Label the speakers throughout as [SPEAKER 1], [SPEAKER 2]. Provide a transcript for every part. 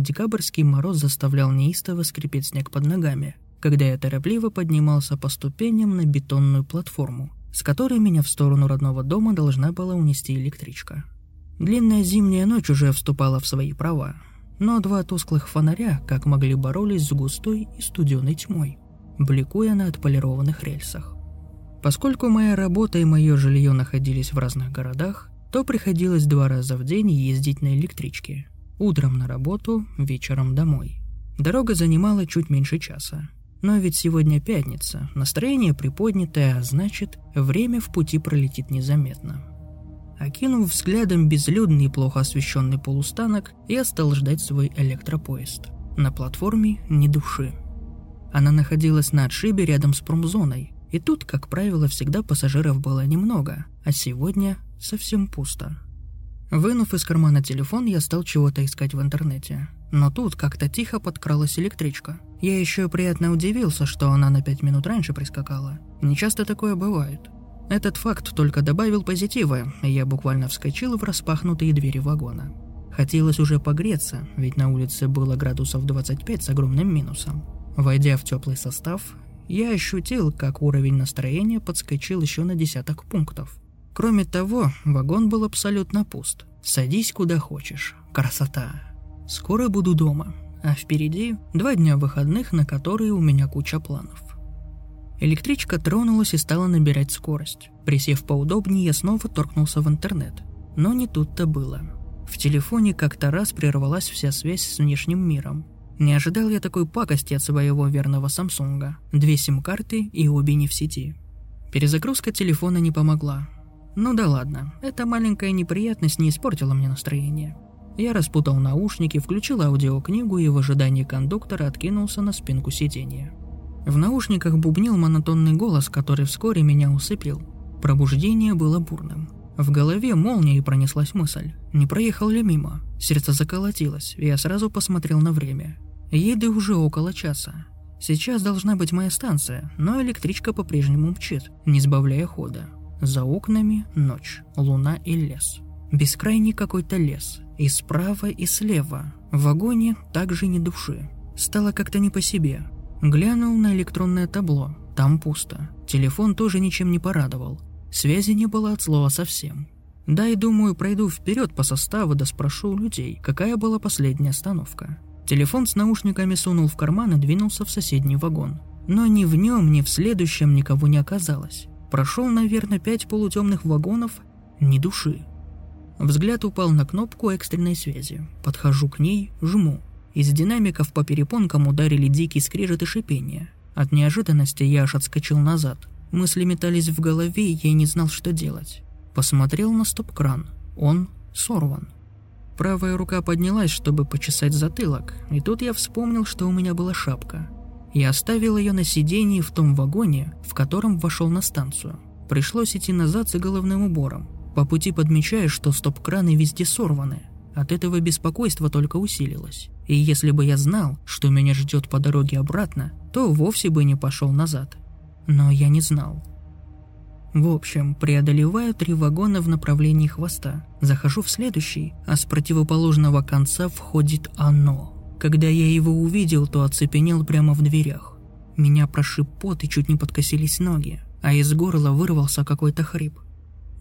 [SPEAKER 1] декабрьский мороз заставлял неистово скрипеть снег под ногами, когда я торопливо поднимался по ступеням на бетонную платформу, с которой меня в сторону родного дома должна была унести электричка. Длинная зимняя ночь уже вступала в свои права, но два тусклых фонаря как могли боролись с густой и студеной тьмой, бликуя на отполированных рельсах. Поскольку моя работа и мое жилье находились в разных городах, то приходилось два раза в день ездить на электричке. Утром на работу, вечером домой. Дорога занимала чуть меньше часа. Но ведь сегодня пятница, настроение приподнятое, а значит, время в пути пролетит незаметно. Окинув взглядом безлюдный и плохо освещенный полустанок, я стал ждать свой электропоезд. На платформе ни души. Она находилась на отшибе рядом с промзоной, и тут, как правило, всегда пассажиров было немного, а сегодня совсем пусто. Вынув из кармана телефон, я стал чего-то искать в интернете. Но тут как-то тихо подкралась электричка. Я еще приятно удивился, что она на пять минут раньше прискакала. Не часто такое бывает. Этот факт только добавил позитива, и я буквально вскочил в распахнутые двери вагона. Хотелось уже погреться, ведь на улице было градусов 25 с огромным минусом. Войдя в теплый состав, я ощутил, как уровень настроения подскочил еще на десяток пунктов. Кроме того, вагон был абсолютно пуст. Садись куда хочешь. Красота. Скоро буду дома, а впереди два дня выходных, на которые у меня куча планов. Электричка тронулась и стала набирать скорость. Присев поудобнее, я снова торкнулся в интернет. Но не тут-то было. В телефоне как-то раз прервалась вся связь с внешним миром. Не ожидал я такой пакости от своего верного Самсунга. Две сим-карты и обе не в сети. Перезагрузка телефона не помогла. Ну да ладно, эта маленькая неприятность не испортила мне настроение. Я распутал наушники, включил аудиокнигу и в ожидании кондуктора откинулся на спинку сиденья. В наушниках бубнил монотонный голос, который вскоре меня усыпил. Пробуждение было бурным. В голове молнией пронеслась мысль. Не проехал ли мимо? Сердце заколотилось, и я сразу посмотрел на время. Еду уже около часа. Сейчас должна быть моя станция, но электричка по-прежнему мчит, не сбавляя хода. За окнами ночь, луна и лес. Бескрайний какой-то лес. И справа, и слева. В вагоне также ни души. Стало как-то не по себе. Глянул на электронное табло. Там пусто. Телефон тоже ничем не порадовал. Связи не было от слова совсем. Да и думаю, пройду вперед по составу да спрошу у людей, какая была последняя остановка. Телефон с наушниками сунул в карман и двинулся в соседний вагон. Но ни в нем, ни в следующем никого не оказалось. Прошел, наверное, пять полутемных вагонов, ни души. Взгляд упал на кнопку экстренной связи. Подхожу к ней, жму. Из динамиков по перепонкам ударили дикий скрежет и шипение. От неожиданности я аж отскочил назад. Мысли метались в голове, и я не знал, что делать. Посмотрел на стоп-кран. Он сорван. Правая рука поднялась, чтобы почесать затылок, и тут я вспомнил, что у меня была шапка. Я оставил ее на сиденье в том вагоне, в котором вошел на станцию. Пришлось идти назад за головным убором. По пути подмечаю, что стоп-краны везде сорваны. От этого беспокойство только усилилось. И если бы я знал, что меня ждет по дороге обратно, то вовсе бы не пошел назад. Но я не знал. В общем, преодолеваю три вагона в направлении хвоста. Захожу в следующий, а с противоположного конца входит оно. Когда я его увидел, то оцепенел прямо в дверях. Меня прошиб пот и чуть не подкосились ноги, а из горла вырвался какой-то хрип.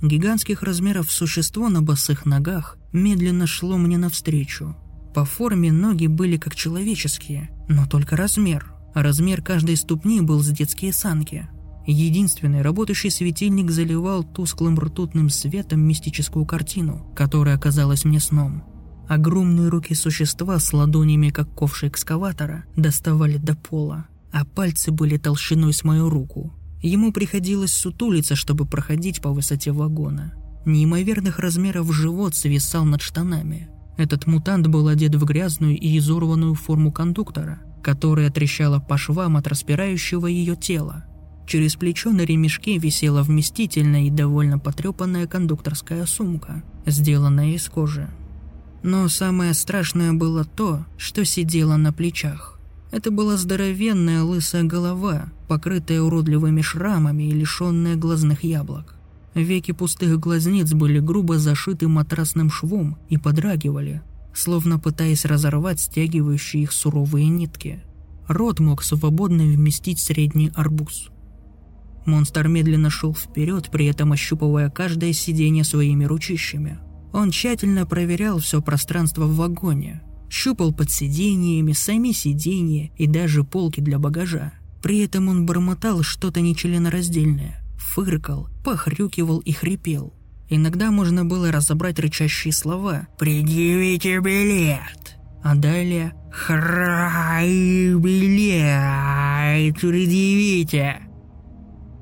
[SPEAKER 1] Гигантских размеров существо на босых ногах медленно шло мне навстречу. По форме ноги были как человеческие, но только размер. Размер каждой ступни был с детские санки – Единственный работающий светильник заливал тусклым ртутным светом мистическую картину, которая оказалась мне сном. Огромные руки существа с ладонями, как ковши экскаватора, доставали до пола, а пальцы были толщиной с мою руку. Ему приходилось сутулиться, чтобы проходить по высоте вагона. Неимоверных размеров живот свисал над штанами. Этот мутант был одет в грязную и изорванную форму кондуктора, которая трещала по швам от распирающего ее тела. Через плечо на ремешке висела вместительная и довольно потрепанная кондукторская сумка, сделанная из кожи. Но самое страшное было то, что сидело на плечах. Это была здоровенная лысая голова, покрытая уродливыми шрамами и лишенная глазных яблок. Веки пустых глазниц были грубо зашиты матрасным швом и подрагивали. словно пытаясь разорвать стягивающие их суровые нитки. Рот мог свободно вместить средний арбуз. Монстр медленно шел вперед, при этом ощупывая каждое сиденье своими ручищами. Он тщательно проверял все пространство в вагоне, щупал под сиденьями, сами сиденья и даже полки для багажа. При этом он бормотал что-то нечленораздельное, фыркал, похрюкивал и хрипел. Иногда можно было разобрать рычащие слова «Предъявите билет!» А далее «Храй билет! Предъявите!»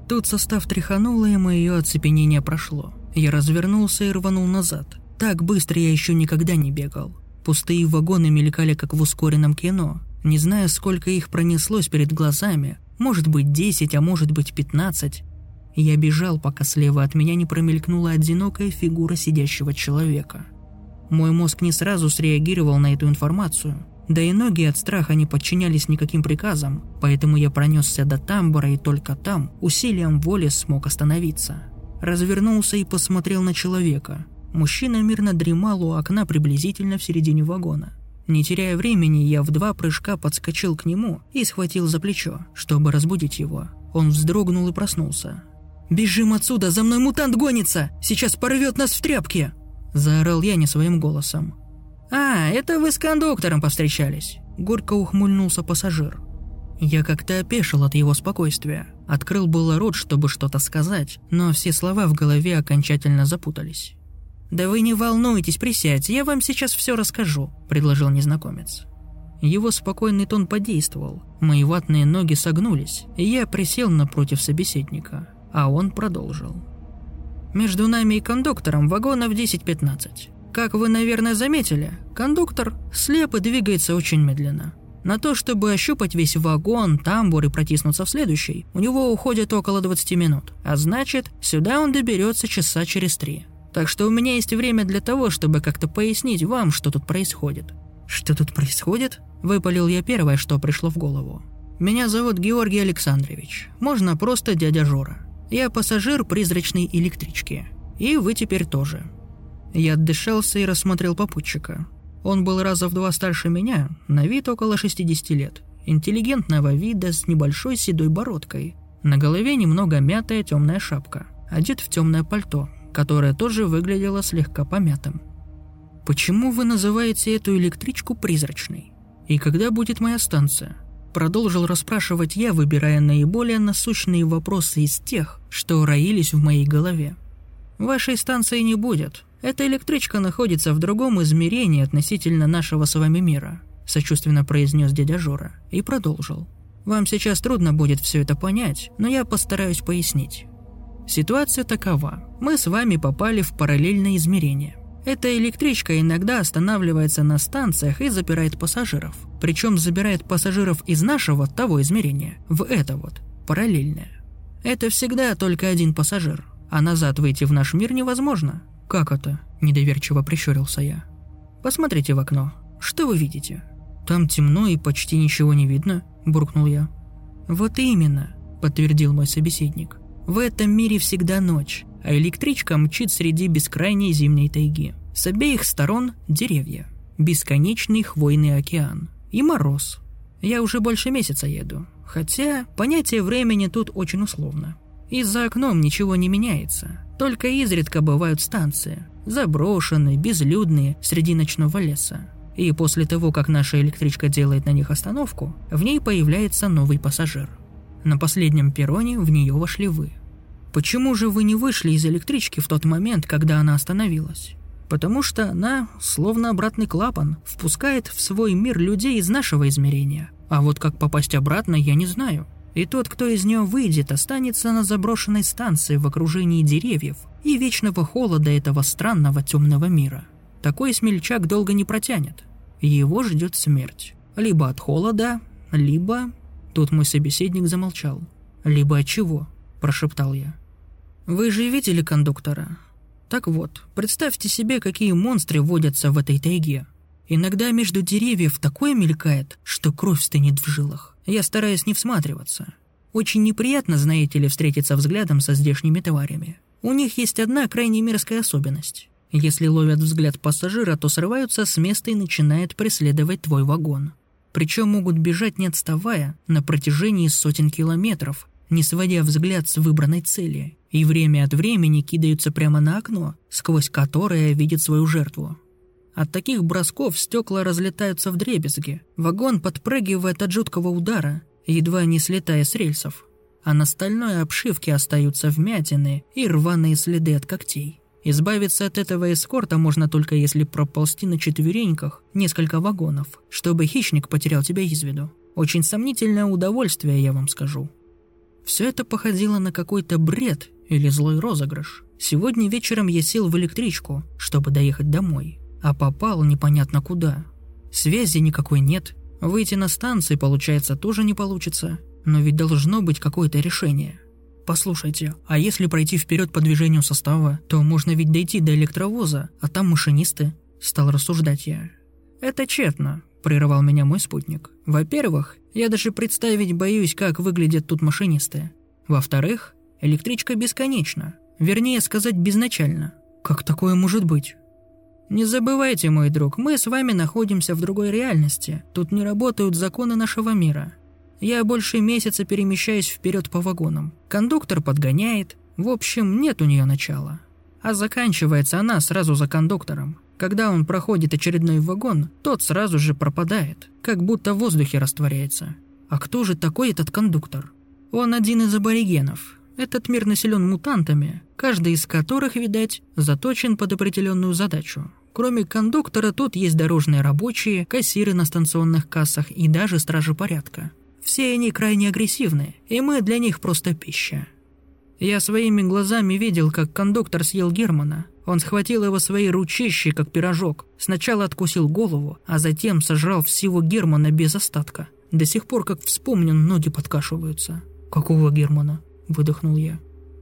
[SPEAKER 1] Тут состав тряхануло, и мое оцепенение прошло. Я развернулся и рванул назад. Так быстро я еще никогда не бегал. Пустые вагоны мелькали, как в ускоренном кино. Не зная, сколько их пронеслось перед глазами. Может быть, 10, а может быть, 15. Я бежал, пока слева от меня не промелькнула одинокая фигура сидящего человека. Мой мозг не сразу среагировал на эту информацию. Да и ноги от страха не подчинялись никаким приказам, поэтому я пронесся до тамбура и только там усилием воли смог остановиться. Развернулся и посмотрел на человека. Мужчина мирно дремал у окна приблизительно в середине вагона. Не теряя времени, я в два прыжка подскочил к нему и схватил за плечо, чтобы разбудить его. Он вздрогнул и проснулся. «Бежим отсюда, за мной мутант гонится! Сейчас порвет нас в тряпки!» Заорал я не своим голосом. «А, это вы с кондуктором повстречались!» Горько ухмыльнулся пассажир. Я как-то опешил от его спокойствия. Открыл было рот, чтобы что-то сказать, но все слова в голове окончательно запутались. «Да вы не волнуйтесь, присядьте, я вам сейчас все расскажу», – предложил незнакомец. Его спокойный тон подействовал, мои ватные ноги согнулись, и я присел напротив собеседника а он продолжил. «Между нами и кондуктором вагонов 10-15. Как вы, наверное, заметили, кондуктор слеп и двигается очень медленно. На то, чтобы ощупать весь вагон, тамбур и протиснуться в следующий, у него уходит около 20 минут. А значит, сюда он доберется часа через три. Так что у меня есть время для того, чтобы как-то пояснить вам, что тут происходит. Что тут происходит? Выпалил я первое, что пришло в голову. Меня зовут Георгий Александрович. Можно просто дядя Жора. Я пассажир призрачной электрички. И вы теперь тоже. Я отдышался и рассмотрел попутчика. Он был раза в два старше меня, на вид около 60 лет. Интеллигентного вида с небольшой седой бородкой. На голове немного мятая темная шапка. Одет в темное пальто, которое тоже выглядело слегка помятым. «Почему вы называете эту электричку призрачной? И когда будет моя станция?» Продолжил расспрашивать я, выбирая наиболее насущные вопросы из тех, что роились в моей голове. «Вашей станции не будет. Эта электричка находится в другом измерении относительно нашего с вами мира», сочувственно произнес дядя Жора и продолжил. «Вам сейчас трудно будет все это понять, но я постараюсь пояснить. Ситуация такова. Мы с вами попали в параллельное измерение. Эта электричка иногда останавливается на станциях и запирает пассажиров. Причем забирает пассажиров из нашего того измерения в это вот, параллельное. Это всегда только один пассажир, а назад выйти в наш мир невозможно. Как это? Недоверчиво прищурился я. Посмотрите в окно. Что вы видите? Там темно и почти ничего не видно, буркнул я. Вот именно, подтвердил мой собеседник. В этом мире всегда ночь, а электричка мчит среди бескрайней зимней тайги. С обеих сторон деревья, бесконечный хвойный океан и мороз. Я уже больше месяца еду, хотя понятие времени тут очень условно. И за окном ничего не меняется, только изредка бывают станции, заброшенные, безлюдные, среди ночного леса. И после того, как наша электричка делает на них остановку, в ней появляется новый пассажир. На последнем перроне в нее вошли вы – Почему же вы не вышли из электрички в тот момент, когда она остановилась? Потому что она, словно обратный клапан, впускает в свой мир людей из нашего измерения. А вот как попасть обратно, я не знаю. И тот, кто из нее выйдет, останется на заброшенной станции в окружении деревьев и вечного холода этого странного темного мира. Такой смельчак долго не протянет. Его ждет смерть. Либо от холода, либо... Тут мой собеседник замолчал. Либо от чего? Прошептал я. Вы же видели кондуктора? Так вот, представьте себе, какие монстры водятся в этой тайге. Иногда между деревьев такое мелькает, что кровь стынет в жилах. Я стараюсь не всматриваться. Очень неприятно, знаете ли, встретиться взглядом со здешними тварями. У них есть одна крайне мерзкая особенность. Если ловят взгляд пассажира, то срываются с места и начинают преследовать твой вагон. Причем могут бежать не отставая на протяжении сотен километров, не сводя взгляд с выбранной цели, и время от времени кидаются прямо на окно, сквозь которое видит свою жертву. От таких бросков стекла разлетаются в дребезги, вагон подпрыгивает от жуткого удара, едва не слетая с рельсов, а на стальной обшивке остаются вмятины и рваные следы от когтей. Избавиться от этого эскорта можно только если проползти на четвереньках несколько вагонов, чтобы хищник потерял тебя из виду. Очень сомнительное удовольствие, я вам скажу. Все это походило на какой-то бред или злой розыгрыш. Сегодня вечером я сел в электричку, чтобы доехать домой, а попал непонятно куда. Связи никакой нет, выйти на станции, получается, тоже не получится, но ведь должно быть какое-то решение – Послушайте, а если пройти вперед по движению состава, то можно ведь дойти до электровоза, а там машинисты. Стал рассуждать я. Это тщетно, прерывал меня мой спутник. Во-первых, я даже представить боюсь, как выглядят тут машинисты. Во-вторых, электричка бесконечна. Вернее сказать, безначально. Как такое может быть? Не забывайте, мой друг, мы с вами находимся в другой реальности. Тут не работают законы нашего мира. Я больше месяца перемещаюсь вперед по вагонам. Кондуктор подгоняет. В общем, нет у нее начала. А заканчивается она сразу за кондуктором. Когда он проходит очередной вагон, тот сразу же пропадает, как будто в воздухе растворяется. А кто же такой этот кондуктор? Он один из аборигенов. Этот мир населен мутантами, каждый из которых, видать, заточен под определенную задачу. Кроме кондуктора тут есть дорожные рабочие, кассиры на станционных кассах и даже стражи порядка. Все они крайне агрессивны, и мы для них просто пища. Я своими глазами видел, как кондуктор съел Германа. Он схватил его своей ручищей, как пирожок. Сначала откусил голову, а затем сожрал всего Германа без остатка. До сих пор, как вспомню, ноги подкашиваются. «Какого Германа?» – выдохнул я.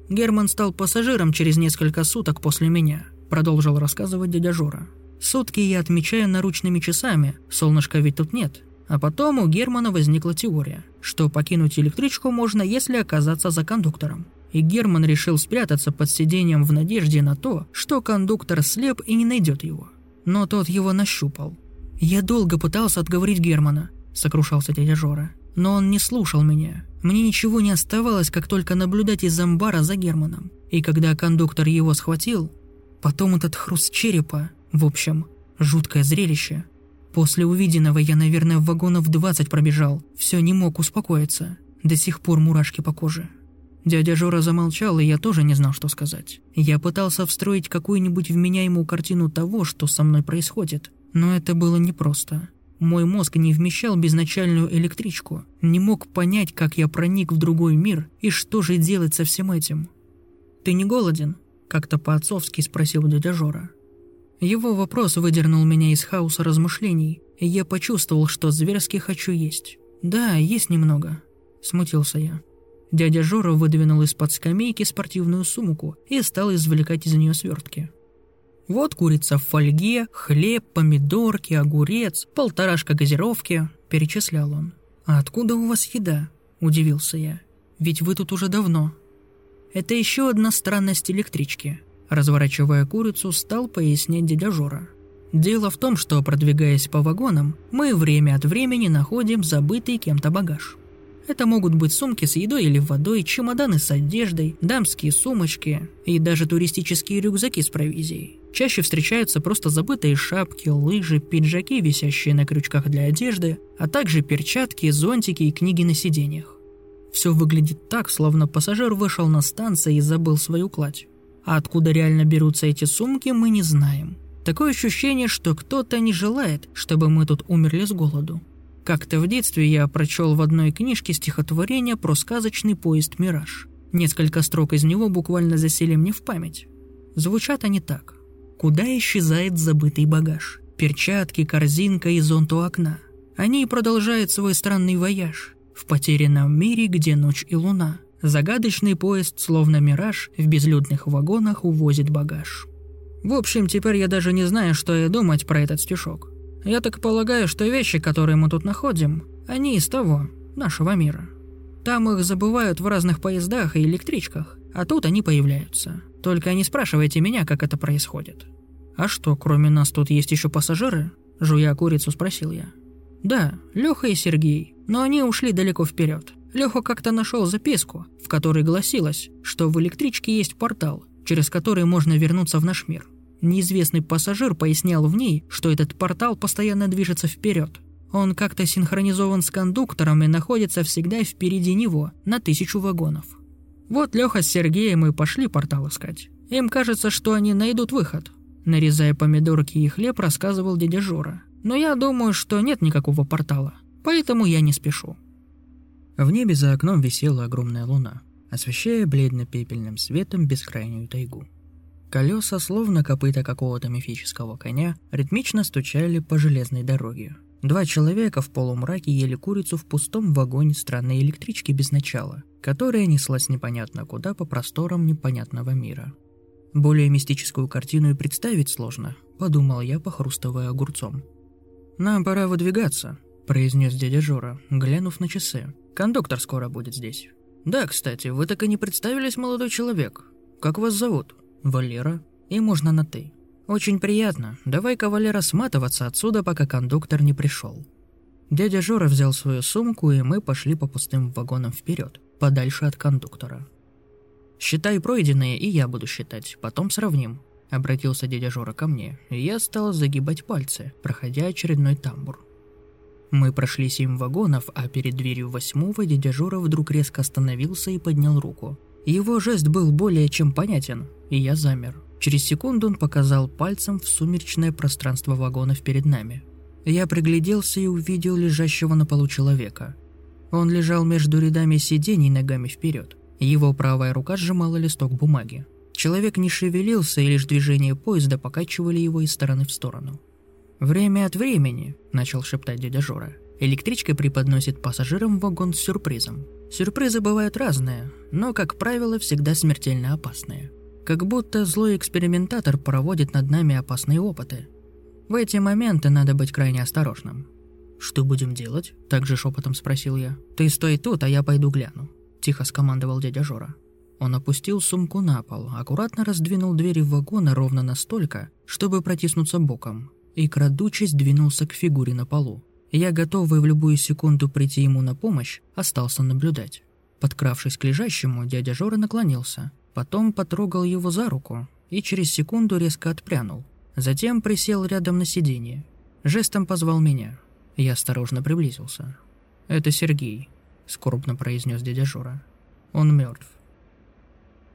[SPEAKER 1] «Герман стал пассажиром через несколько суток после меня», – продолжил рассказывать дядя Жора. «Сутки я отмечаю наручными часами, солнышка ведь тут нет. А потом у Германа возникла теория, что покинуть электричку можно, если оказаться за кондуктором. И Герман решил спрятаться под сиденьем в надежде на то, что кондуктор слеп и не найдет его. Но тот его нащупал. «Я долго пытался отговорить Германа», – сокрушался дядя Жора. Но он не слушал меня. Мне ничего не оставалось, как только наблюдать из амбара за Германом. И когда кондуктор его схватил, потом этот хруст черепа, в общем, жуткое зрелище – После увиденного я, наверное, в вагонов 20 пробежал. Все не мог успокоиться. До сих пор мурашки по коже. Дядя Жора замолчал, и я тоже не знал, что сказать. Я пытался встроить какую-нибудь вменяемую картину того, что со мной происходит. Но это было непросто. Мой мозг не вмещал безначальную электричку, не мог понять, как я проник в другой мир и что же делать со всем этим. «Ты не голоден?» – как-то по-отцовски спросил дядя Жора. Его вопрос выдернул меня из хаоса размышлений, и я почувствовал, что зверски хочу есть. «Да, есть немного», – смутился я. Дядя Жора выдвинул из-под скамейки спортивную сумку и стал извлекать из нее свертки. «Вот курица в фольге, хлеб, помидорки, огурец, полторашка газировки», – перечислял он. «А откуда у вас еда?» – удивился я. «Ведь вы тут уже давно». Это еще одна странность электрички – Разворачивая курицу, стал пояснять дядя Жора. Дело в том, что, продвигаясь по вагонам, мы время от времени находим забытый кем-то багаж. Это могут быть сумки с едой или водой, чемоданы с одеждой, дамские сумочки и даже туристические рюкзаки с провизией. Чаще встречаются просто забытые шапки, лыжи, пиджаки, висящие на крючках для одежды, а также перчатки, зонтики и книги на сиденьях. Все выглядит так, словно пассажир вышел на станцию и забыл свою кладь. А откуда реально берутся эти сумки, мы не знаем. Такое ощущение, что кто-то не желает, чтобы мы тут умерли с голоду. Как-то в детстве я прочел в одной книжке стихотворение про сказочный поезд «Мираж». Несколько строк из него буквально засели мне в память. Звучат они так. «Куда исчезает забытый багаж? Перчатки, корзинка и зонт у окна. Они продолжают свой странный вояж в потерянном мире, где ночь и луна. Загадочный поезд, словно мираж, в безлюдных вагонах увозит багаж. В общем, теперь я даже не знаю, что и думать про этот стишок. Я так полагаю, что вещи, которые мы тут находим, они из того, нашего мира. Там их забывают в разных поездах и электричках, а тут они появляются. Только не спрашивайте меня, как это происходит. «А что, кроме нас тут есть еще пассажиры?» Жуя курицу, спросил я. «Да, Леха и Сергей, но они ушли далеко вперед. Леха как-то нашел записку, в которой гласилось, что в электричке есть портал, через который можно вернуться в наш мир. Неизвестный пассажир пояснял в ней, что этот портал постоянно движется вперед. Он как-то синхронизован с кондуктором и находится всегда впереди него, на тысячу вагонов. Вот Леха с Сергеем и пошли портал искать. Им кажется, что они найдут выход. Нарезая помидорки и хлеб, рассказывал дядя Жора. Но я думаю, что нет никакого портала, поэтому я не спешу.
[SPEAKER 2] В небе за окном висела огромная луна, освещая бледно-пепельным светом бескрайнюю тайгу. Колеса, словно копыта какого-то мифического коня, ритмично стучали по железной дороге. Два человека в полумраке ели курицу в пустом вагоне странной электрички без начала, которая неслась непонятно куда по просторам непонятного мира. Более мистическую картину и представить сложно, подумал я, похрустывая огурцом. «Нам пора выдвигаться», – произнес дядя Жора, глянув на часы. «Кондуктор скоро будет здесь». «Да, кстати, вы так и не представились, молодой человек. Как вас зовут?» «Валера. И можно на «ты». «Очень приятно. Давай-ка, Валера, сматываться отсюда, пока кондуктор не пришел». Дядя Жора взял свою сумку, и мы пошли по пустым вагонам вперед, подальше от кондуктора. «Считай пройденные, и я буду считать, потом сравним», — обратился дядя Жора ко мне, и я стал загибать пальцы, проходя очередной тамбур. Мы прошли семь вагонов, а перед дверью восьмого дядя Жора вдруг резко остановился и поднял руку. Его жест был более чем понятен, и я замер. Через секунду он показал пальцем в сумеречное пространство вагонов перед нами. Я пригляделся и увидел лежащего на полу человека. Он лежал между рядами сидений ногами вперед. Его правая рука сжимала листок бумаги. Человек не шевелился, и лишь движение поезда покачивали его из стороны в сторону. «Время от времени», – начал шептать дядя Жора. «Электричка преподносит пассажирам вагон с сюрпризом. Сюрпризы бывают разные, но, как правило, всегда смертельно опасные. Как будто злой экспериментатор проводит над нами опасные опыты. В эти моменты надо быть крайне осторожным. «Что будем делать?» – также шепотом спросил я. «Ты стой тут, а я пойду гляну», – тихо скомандовал дядя Жора. Он опустил сумку на пол, аккуратно раздвинул двери вагона ровно настолько, чтобы протиснуться боком, и, крадучись, двинулся к фигуре на полу. Я, готовый в любую секунду прийти ему на помощь, остался наблюдать. Подкравшись к лежащему, дядя Жора наклонился, Потом потрогал его за руку и через секунду резко отпрянул. Затем присел рядом на сиденье. Жестом позвал меня. Я осторожно приблизился. «Это Сергей», — скорбно произнес дядя Жора. «Он мертв».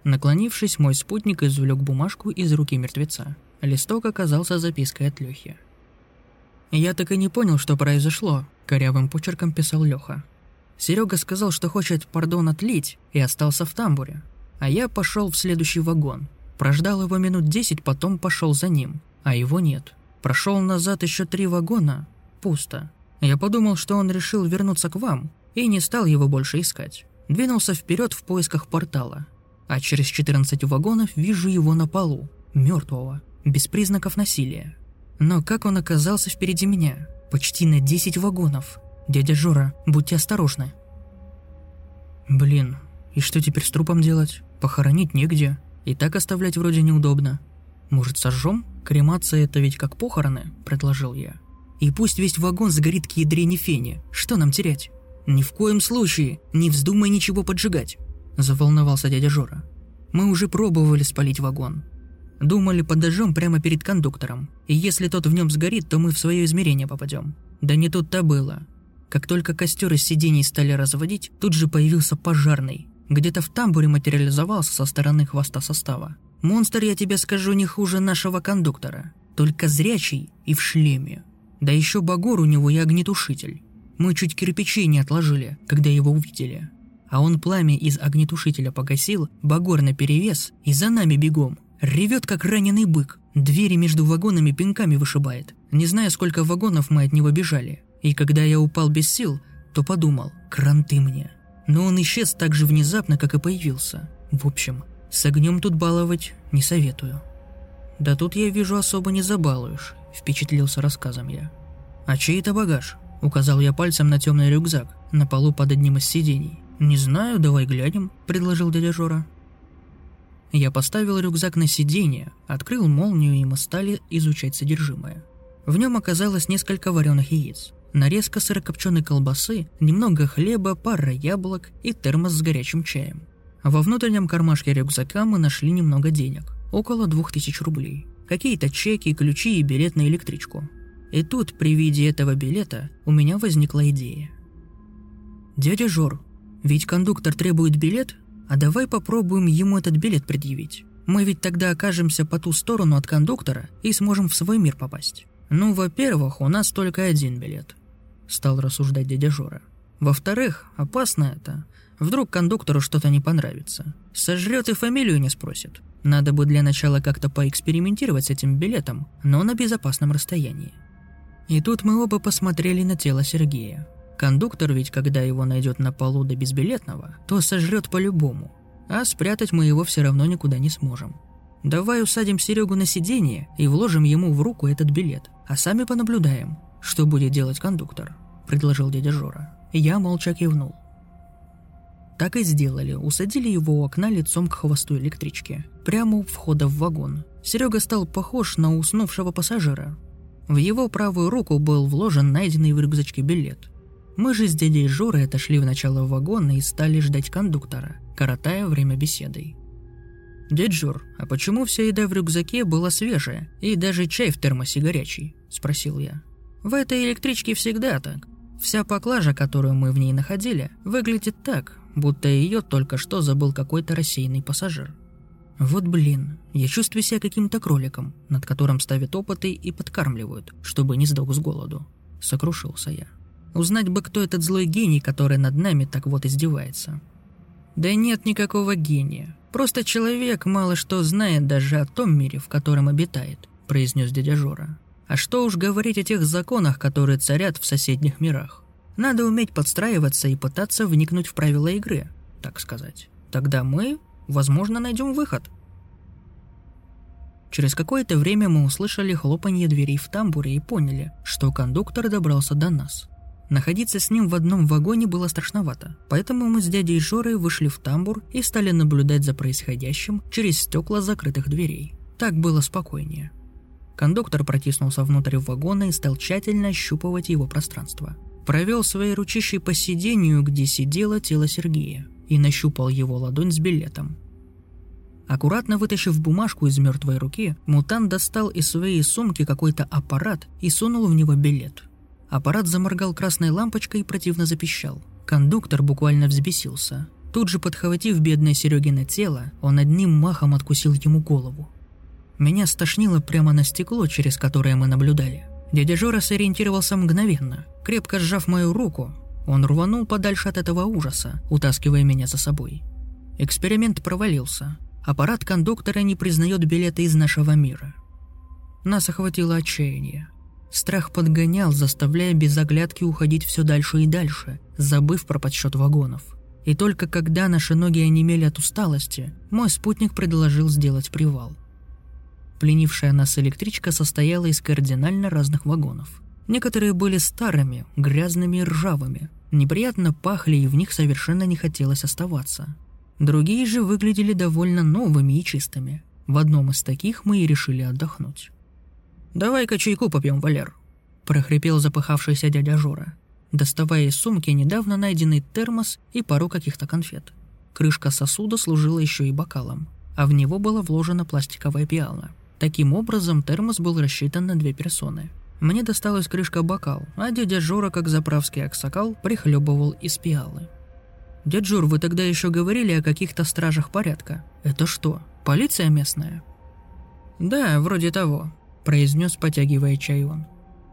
[SPEAKER 2] Наклонившись, мой спутник извлек бумажку из руки мертвеца. Листок оказался запиской от Лехи. «Я так и не понял, что произошло», — корявым почерком писал Леха. Серега сказал, что хочет пардон отлить, и остался в тамбуре. А я пошел в следующий вагон. Прождал его минут десять, потом пошел за ним. А его нет. Прошел назад еще три вагона. Пусто. Я подумал, что он решил вернуться к вам, и не стал его больше искать. Двинулся вперед в поисках портала. А через 14 вагонов вижу его на полу, мертвого, без признаков насилия. Но как он оказался впереди меня? Почти на 10 вагонов. Дядя Жора, будьте осторожны. Блин, и что теперь с трупом делать? Похоронить негде, и так оставлять вроде неудобно. Может, сожжем? Кремация это ведь как похороны, предложил я. И пусть весь вагон сгорит к ядрене фени. Что нам терять? Ни в коем случае, не вздумай ничего поджигать, заволновался дядя Жора. Мы уже пробовали спалить вагон. Думали, подожжем прямо перед кондуктором. И если тот в нем сгорит, то мы в свое измерение попадем. Да не тут-то было. Как только костер из сидений стали разводить, тут же появился пожарный где-то в тамбуре материализовался со стороны хвоста состава. Монстр, я тебе скажу, не хуже нашего кондуктора. Только зрячий и в шлеме. Да еще багор у него и огнетушитель. Мы чуть кирпичей не отложили, когда его увидели. А он пламя из огнетушителя погасил, багор наперевес и за нами бегом. Ревет, как раненый бык. Двери между вагонами пинками вышибает. Не знаю, сколько вагонов мы от него бежали. И когда я упал без сил, то подумал, кранты мне. Но он исчез так же внезапно, как и появился. В общем, с огнем тут баловать не советую. «Да тут я вижу особо не забалуешь», – впечатлился рассказом я. «А чей это багаж?» – указал я пальцем на темный рюкзак, на полу под одним из сидений. «Не знаю, давай глянем», – предложил дядя Жора. Я поставил рюкзак на сиденье, открыл молнию, и мы стали изучать содержимое. В нем оказалось несколько вареных яиц, нарезка сырокопченой колбасы, немного хлеба, пара яблок и термос с горячим чаем. Во внутреннем кармашке рюкзака мы нашли немного денег, около двух тысяч рублей. Какие-то чеки, ключи и билет на электричку. И тут, при виде этого билета, у меня возникла идея. «Дядя Жор, ведь кондуктор требует билет, а давай попробуем ему этот билет предъявить. Мы ведь тогда окажемся по ту сторону от кондуктора и сможем в свой мир попасть. Ну, во-первых, у нас только один билет», — стал рассуждать дядя Жора. «Во-вторых, опасно это. Вдруг кондуктору что-то не понравится. Сожрет и фамилию не спросит. Надо бы для начала как-то поэкспериментировать с этим билетом, но на безопасном расстоянии. И тут мы оба посмотрели на тело Сергея. Кондуктор ведь, когда его найдет на полу до безбилетного, то сожрет по-любому. А спрятать мы его все равно никуда не сможем. Давай усадим Серегу на сиденье и вложим ему в руку этот билет, а сами понаблюдаем, что будет делать кондуктор», – предложил дядя Жора. Я молча кивнул. Так и сделали, усадили его у окна лицом к хвосту электрички, прямо у входа в вагон. Серега стал похож на уснувшего пассажира. В его правую руку был вложен найденный в рюкзачке билет. Мы же с дядей Жорой отошли в начало вагона и стали ждать кондуктора, коротая время беседой. «Дядь Жор, а почему вся еда в рюкзаке была свежая, и даже чай в термосе горячий?» – спросил я. «В этой электричке всегда так. Вся поклажа, которую мы в ней находили, выглядит так, будто ее только что забыл какой-то рассеянный пассажир. Вот блин, я чувствую себя каким-то кроликом, над которым ставят опыты и подкармливают, чтобы не сдох с голоду. Сокрушился я. Узнать бы, кто этот злой гений, который над нами так вот издевается. Да нет никакого гения. Просто человек мало что знает даже о том мире, в котором обитает, произнес дядя Жора. А что уж говорить о тех законах, которые царят в соседних мирах. Надо уметь подстраиваться и пытаться вникнуть в правила игры, так сказать. Тогда мы, возможно, найдем выход. Через какое-то время мы услышали хлопанье дверей в тамбуре и поняли, что кондуктор добрался до нас. Находиться с ним в одном вагоне было страшновато, поэтому мы с дядей Жорой вышли в тамбур и стали наблюдать за происходящим через стекла закрытых дверей. Так было спокойнее. Кондуктор протиснулся внутрь вагона и стал тщательно ощупывать его пространство – Провел своей ручищей по сиденью, где сидело тело Сергея, и нащупал его ладонь с билетом. Аккуратно вытащив бумажку из мертвой руки, мутант достал из своей сумки какой-то аппарат и сунул в него билет. Аппарат заморгал красной лампочкой и противно запищал. Кондуктор буквально взбесился. Тут же подхватив бедное Серегино тело, он одним махом откусил ему голову. Меня стошнило прямо на стекло, через которое мы наблюдали. Дядя Жора сориентировался мгновенно. Крепко сжав мою руку, он рванул подальше от этого ужаса, утаскивая меня за собой. Эксперимент провалился. Аппарат кондуктора не признает билеты из нашего мира. Нас охватило отчаяние. Страх подгонял, заставляя без оглядки уходить все дальше и дальше, забыв про подсчет вагонов. И только когда наши ноги онемели от усталости, мой спутник предложил сделать привал. Пленившая нас электричка состояла из кардинально разных вагонов. Некоторые были старыми, грязными и ржавыми, неприятно пахли и в них совершенно не хотелось оставаться. Другие же выглядели довольно новыми и чистыми. В одном из таких мы и решили отдохнуть. «Давай-ка чайку попьем, Валер», – прохрипел запыхавшийся дядя Жора, доставая из сумки недавно найденный термос и пару каких-то конфет. Крышка сосуда служила еще и бокалом, а в него была вложена пластиковая пиала – Таким образом, термос был рассчитан на две персоны. Мне досталась крышка бокал, а дядя Жора, как заправский аксакал, прихлебывал из пиалы. «Дядь Жор, вы тогда еще говорили о каких-то стражах порядка. Это что, полиция местная?» «Да, вроде того», – произнес, потягивая чай он.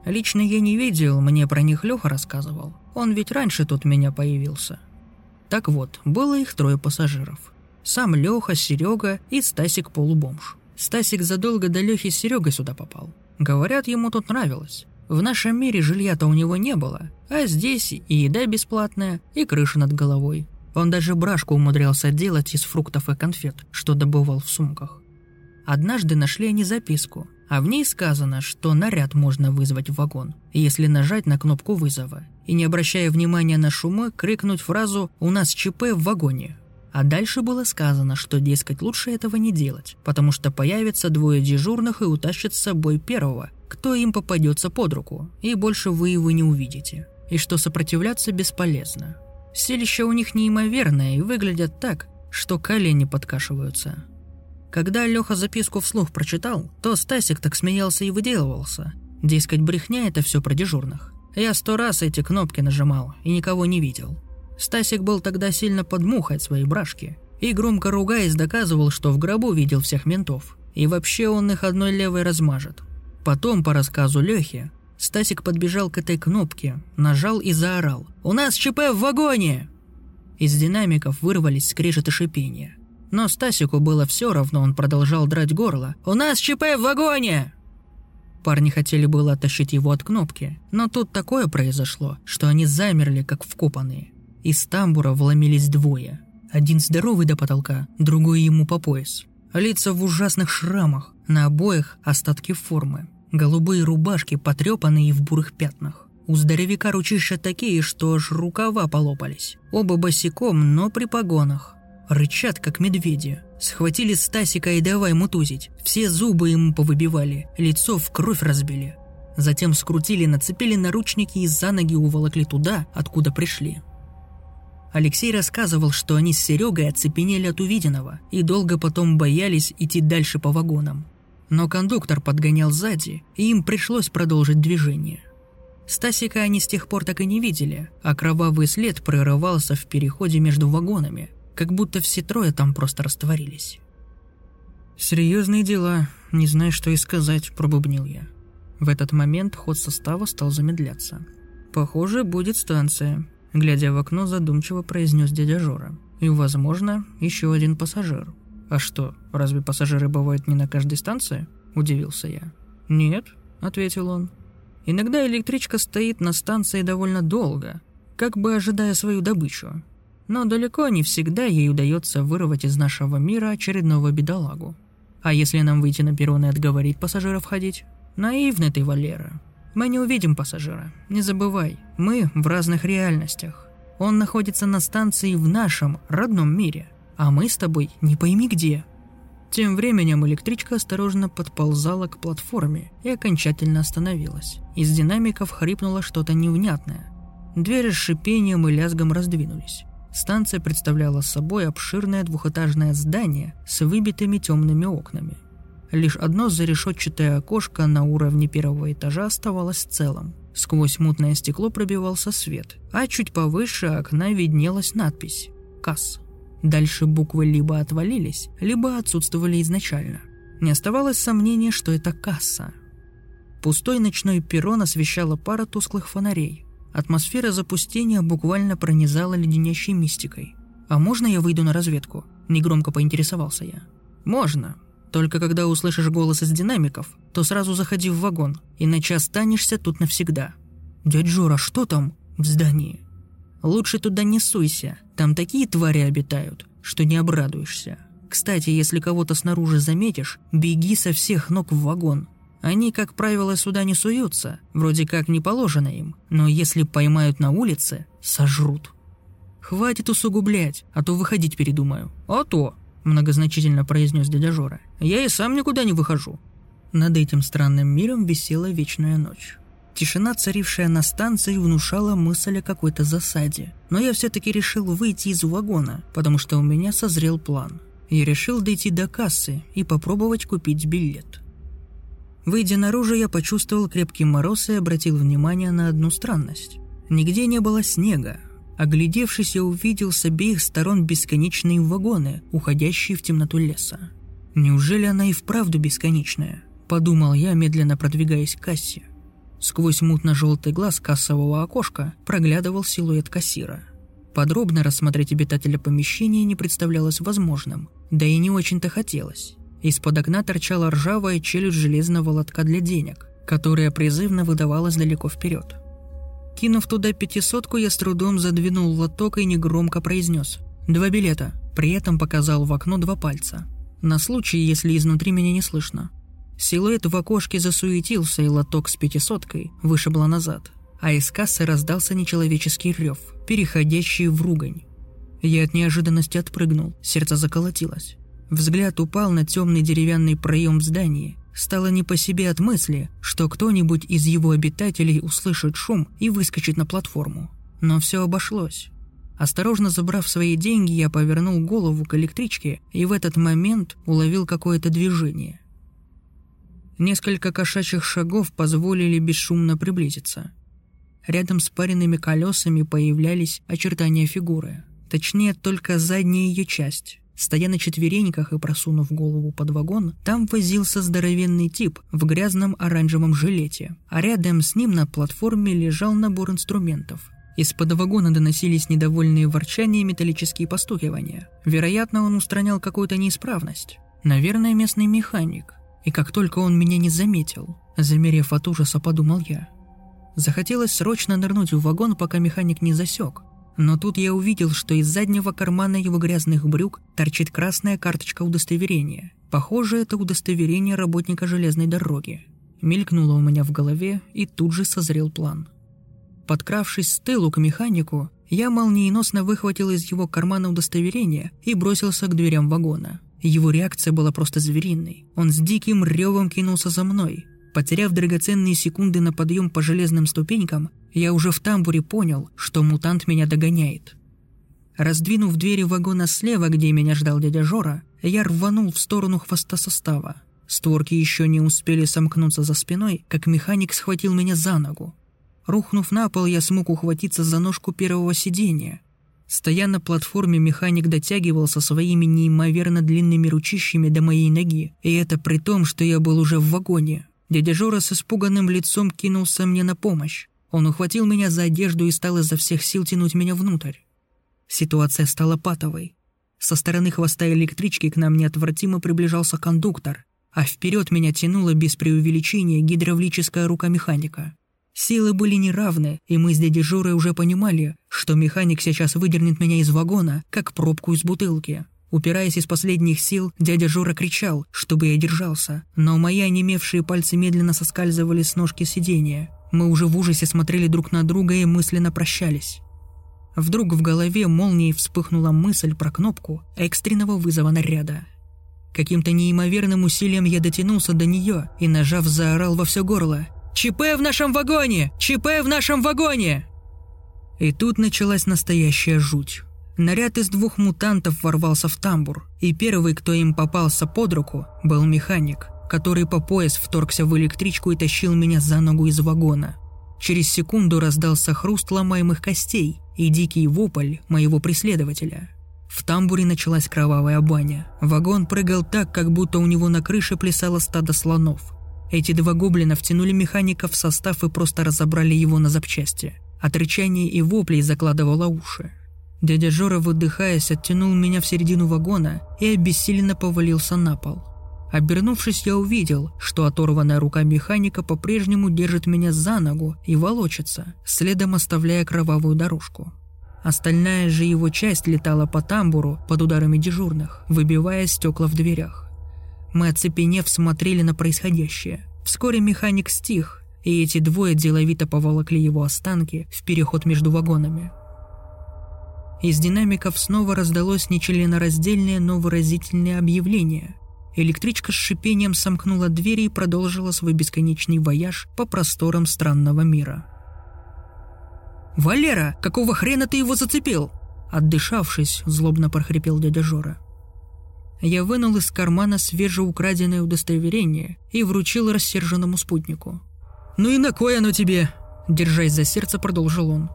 [SPEAKER 2] «Лично я не видел, мне про них Леха рассказывал. Он ведь раньше тут меня появился». Так вот, было их трое пассажиров. Сам Леха, Серега и Стасик полубомж. Стасик задолго до Лехи с Серегой сюда попал. Говорят, ему тут нравилось. В нашем мире жилья-то у него не было, а здесь и еда бесплатная, и крыша над головой. Он даже брашку умудрялся делать из фруктов и конфет, что добывал в сумках. Однажды нашли они записку, а в ней сказано, что наряд можно вызвать в вагон, если нажать на кнопку вызова, и не обращая внимания на шумы, крикнуть фразу «У нас ЧП в вагоне»,
[SPEAKER 1] А дальше было сказано, что, дескать, лучше этого не делать, потому что появятся двое дежурных и утащат с собой первого, кто им попадется под руку, и больше вы его не увидите. И что сопротивляться бесполезно. Селище у них неимоверное и выглядят так, что колени подкашиваются. Когда Леха записку вслух прочитал, то Стасик так смеялся и выделывался. Дескать, брехня это все про дежурных. Я сто раз эти кнопки нажимал и никого не видел. Стасик был тогда сильно под мухой от своей брашки и громко ругаясь доказывал, что в гробу видел всех ментов. И вообще он их одной левой размажет. Потом, по рассказу Лехи, Стасик подбежал к этой кнопке, нажал и заорал «У нас ЧП в вагоне!» Из динамиков вырвались скрежет и шипение. Но Стасику было все равно, он продолжал драть горло «У нас ЧП в вагоне!» Парни хотели было оттащить его от кнопки, но тут такое произошло, что они замерли, как вкопанные. Из тамбура вломились двое. Один здоровый до потолка, другой ему по пояс. Лица в ужасных шрамах, на обоих остатки формы. Голубые рубашки, потрепанные в бурых пятнах. У здоровяка ручища такие, что аж рукава полопались. Оба босиком, но при погонах. Рычат, как медведи. Схватили Стасика и давай мутузить. Все зубы ему повыбивали, лицо в кровь разбили. Затем скрутили, нацепили наручники и за ноги уволокли туда, откуда пришли. Алексей рассказывал, что они с Серегой оцепенели от увиденного и долго потом боялись идти дальше по вагонам. Но кондуктор подгонял сзади, и им пришлось продолжить движение. Стасика они с тех пор так и не видели, а кровавый след прорывался в переходе между вагонами, как будто все трое там просто растворились.
[SPEAKER 2] «Серьезные дела, не знаю, что и сказать», – пробубнил я. В этот момент ход состава стал замедляться. «Похоже, будет станция», – глядя в окно, задумчиво произнес дядя Жора. «И, возможно, еще один пассажир». «А что, разве пассажиры бывают не на каждой станции?» – удивился я. «Нет», – ответил он. «Иногда электричка стоит на станции довольно долго, как бы ожидая свою добычу. Но далеко не всегда ей удается вырвать из нашего мира очередного бедолагу. А если нам выйти на перрон и отговорить пассажиров ходить? Наивный ты, Валера. Мы не увидим пассажира. Не забывай, мы в разных реальностях. Он находится на станции в нашем родном мире – а мы с тобой не пойми где». Тем временем электричка осторожно подползала к платформе и окончательно остановилась. Из динамиков хрипнуло что-то невнятное. Двери с шипением и лязгом раздвинулись. Станция представляла собой обширное двухэтажное здание с выбитыми темными окнами. Лишь одно зарешетчатое окошко на уровне первого этажа оставалось целым. Сквозь мутное стекло пробивался свет, а чуть повыше окна виднелась надпись «КАСС». Дальше буквы либо отвалились, либо отсутствовали изначально. Не оставалось сомнения, что это касса. Пустой ночной перрон освещала пара тусклых фонарей. Атмосфера запустения буквально пронизала леденящей мистикой. «А можно я выйду на разведку?» – негромко поинтересовался я. «Можно. Только когда услышишь голос из динамиков, то сразу заходи в вагон, иначе останешься тут навсегда». «Дядь Жора, что там?» «В здании». «Лучше туда не суйся. Там такие твари обитают, что не обрадуешься. Кстати, если кого-то снаружи заметишь, беги со всех ног в вагон. Они, как правило, сюда не суются, вроде как не положено им, но если поймают на улице, сожрут. Хватит усугублять, а то выходить передумаю. А то, многозначительно произнес дядя Жора. Я и сам никуда не выхожу. Над этим странным миром висела вечная ночь. Тишина, царившая на станции, внушала мысль о какой-то засаде. Но я все-таки решил выйти из вагона, потому что у меня созрел план. Я решил дойти до кассы и попробовать купить билет. Выйдя наружу, я почувствовал крепкий мороз и обратил внимание на одну странность. Нигде не было снега. Оглядевшись, я увидел с обеих сторон бесконечные вагоны, уходящие в темноту леса. Неужели она и вправду бесконечная? Подумал я, медленно продвигаясь к кассе. Сквозь мутно-желтый глаз кассового окошка проглядывал силуэт кассира. Подробно рассмотреть обитателя помещения не представлялось возможным, да и не очень-то хотелось. Из-под окна торчала ржавая челюсть железного лотка для денег, которая призывно выдавалась далеко вперед. Кинув туда пятисотку, я с трудом задвинул лоток и негромко произнес «Два билета», при этом показал в окно два пальца. На случай, если изнутри меня не слышно. Силуэт в окошке засуетился, и лоток с пятисоткой вышибло назад, а из кассы раздался нечеловеческий рев, переходящий в ругань.
[SPEAKER 1] Я от неожиданности отпрыгнул, сердце заколотилось. Взгляд упал на темный деревянный проем в здании. Стало не по себе от мысли, что кто-нибудь из его обитателей услышит шум и выскочит на платформу. Но все обошлось. Осторожно забрав свои деньги, я повернул голову к электричке и в этот момент уловил какое-то движение. Несколько кошачьих шагов позволили бесшумно приблизиться. Рядом с паренными колесами появлялись очертания фигуры. Точнее, только задняя ее часть. Стоя на четвереньках и просунув голову под вагон, там возился здоровенный тип в грязном оранжевом жилете, а рядом с ним на платформе лежал набор инструментов. Из-под вагона доносились недовольные ворчания и металлические постукивания. Вероятно, он устранял какую-то неисправность. Наверное, местный механик. И как только он меня не заметил, замерев от ужаса, подумал я. Захотелось срочно нырнуть в вагон, пока механик не засек. Но тут я увидел, что из заднего кармана его грязных брюк торчит красная карточка удостоверения. Похоже, это удостоверение работника железной дороги. Мелькнуло у меня в голове, и тут же созрел план. Подкравшись с тылу к механику, я молниеносно выхватил из его кармана удостоверение и бросился к дверям вагона. Его реакция была просто звериной. Он с диким ревом кинулся за мной, Потеряв драгоценные секунды на подъем по железным ступенькам, я уже в тамбуре понял, что мутант меня догоняет. Раздвинув двери вагона слева, где меня ждал дядя Жора, я рванул в сторону хвоста состава. Створки еще не успели сомкнуться за спиной, как механик схватил меня за ногу. Рухнув на пол, я смог ухватиться за ножку первого сидения. Стоя на платформе, механик дотягивался своими неимоверно длинными ручищами до моей ноги, и это при том, что я был уже в вагоне. Дядя Жора с испуганным лицом кинулся мне на помощь. Он ухватил меня за одежду и стал изо всех сил тянуть меня внутрь. Ситуация стала патовой. Со стороны хвоста электрички к нам неотвратимо приближался кондуктор, а вперед меня тянула без преувеличения гидравлическая рука механика. Силы были неравны, и мы с дядей Жорой уже понимали, что механик сейчас выдернет меня из вагона, как пробку из бутылки. Упираясь из последних сил, дядя Жора кричал, чтобы я держался, но мои онемевшие пальцы медленно соскальзывали с ножки сиденья. Мы уже в ужасе смотрели друг на друга и мысленно прощались. Вдруг в голове молнией вспыхнула мысль про кнопку экстренного вызова наряда. Каким-то неимоверным усилием я дотянулся до нее и, нажав, заорал во все горло. «ЧП в нашем вагоне! ЧП в нашем вагоне!» И тут началась настоящая жуть. Наряд из двух мутантов ворвался в тамбур, и первый, кто им попался под руку, был механик, который по пояс вторгся в электричку и тащил меня за ногу из вагона. Через секунду раздался хруст ломаемых костей и дикий вопль моего преследователя. В тамбуре началась кровавая баня. Вагон прыгал так, как будто у него на крыше плясало стадо слонов. Эти два гоблина втянули механика в состав и просто разобрали его на запчасти. От рычания и воплей закладывало уши. Дядя Жора, выдыхаясь, оттянул меня в середину вагона и обессиленно повалился на пол. Обернувшись, я увидел, что оторванная рука механика по-прежнему держит меня за ногу и волочится, следом оставляя кровавую дорожку. Остальная же его часть летала по тамбуру под ударами дежурных, выбивая стекла в дверях. Мы, оцепенев, смотрели на происходящее. Вскоре механик стих, и эти двое деловито поволокли его останки в переход между вагонами – из динамиков снова раздалось нечленораздельное, но выразительное объявление. Электричка с шипением сомкнула двери и продолжила свой бесконечный вояж по просторам странного мира. «Валера, какого хрена ты его зацепил?» Отдышавшись, злобно прохрипел дядя Жора. Я вынул из кармана свежеукраденное удостоверение и вручил рассерженному спутнику. «Ну и на кой оно тебе?» Держась за сердце, продолжил он.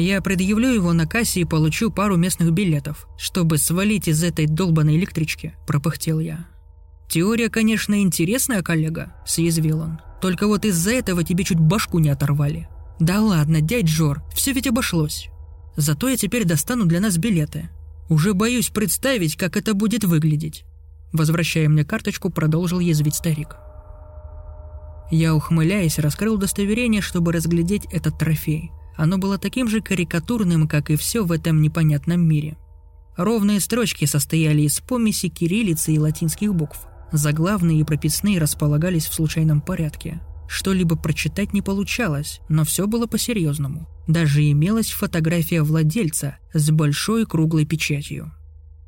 [SPEAKER 1] Я предъявлю его на кассе и получу пару местных билетов, чтобы свалить из этой долбанной электрички», – пропыхтел я. «Теория, конечно, интересная, коллега», – съязвил он. «Только вот из-за этого тебе чуть башку не оторвали». «Да ладно, дядь Жор, все ведь обошлось. Зато я теперь достану для нас билеты. Уже боюсь представить, как это будет выглядеть». Возвращая мне карточку, продолжил язвить старик. Я, ухмыляясь, раскрыл удостоверение, чтобы разглядеть этот трофей – оно было таким же карикатурным, как и все в этом непонятном мире. Ровные строчки состояли из помеси кириллицы и латинских букв. Заглавные и прописные располагались в случайном порядке. Что-либо прочитать не получалось, но все было по-серьезному. Даже имелась фотография владельца с большой круглой печатью.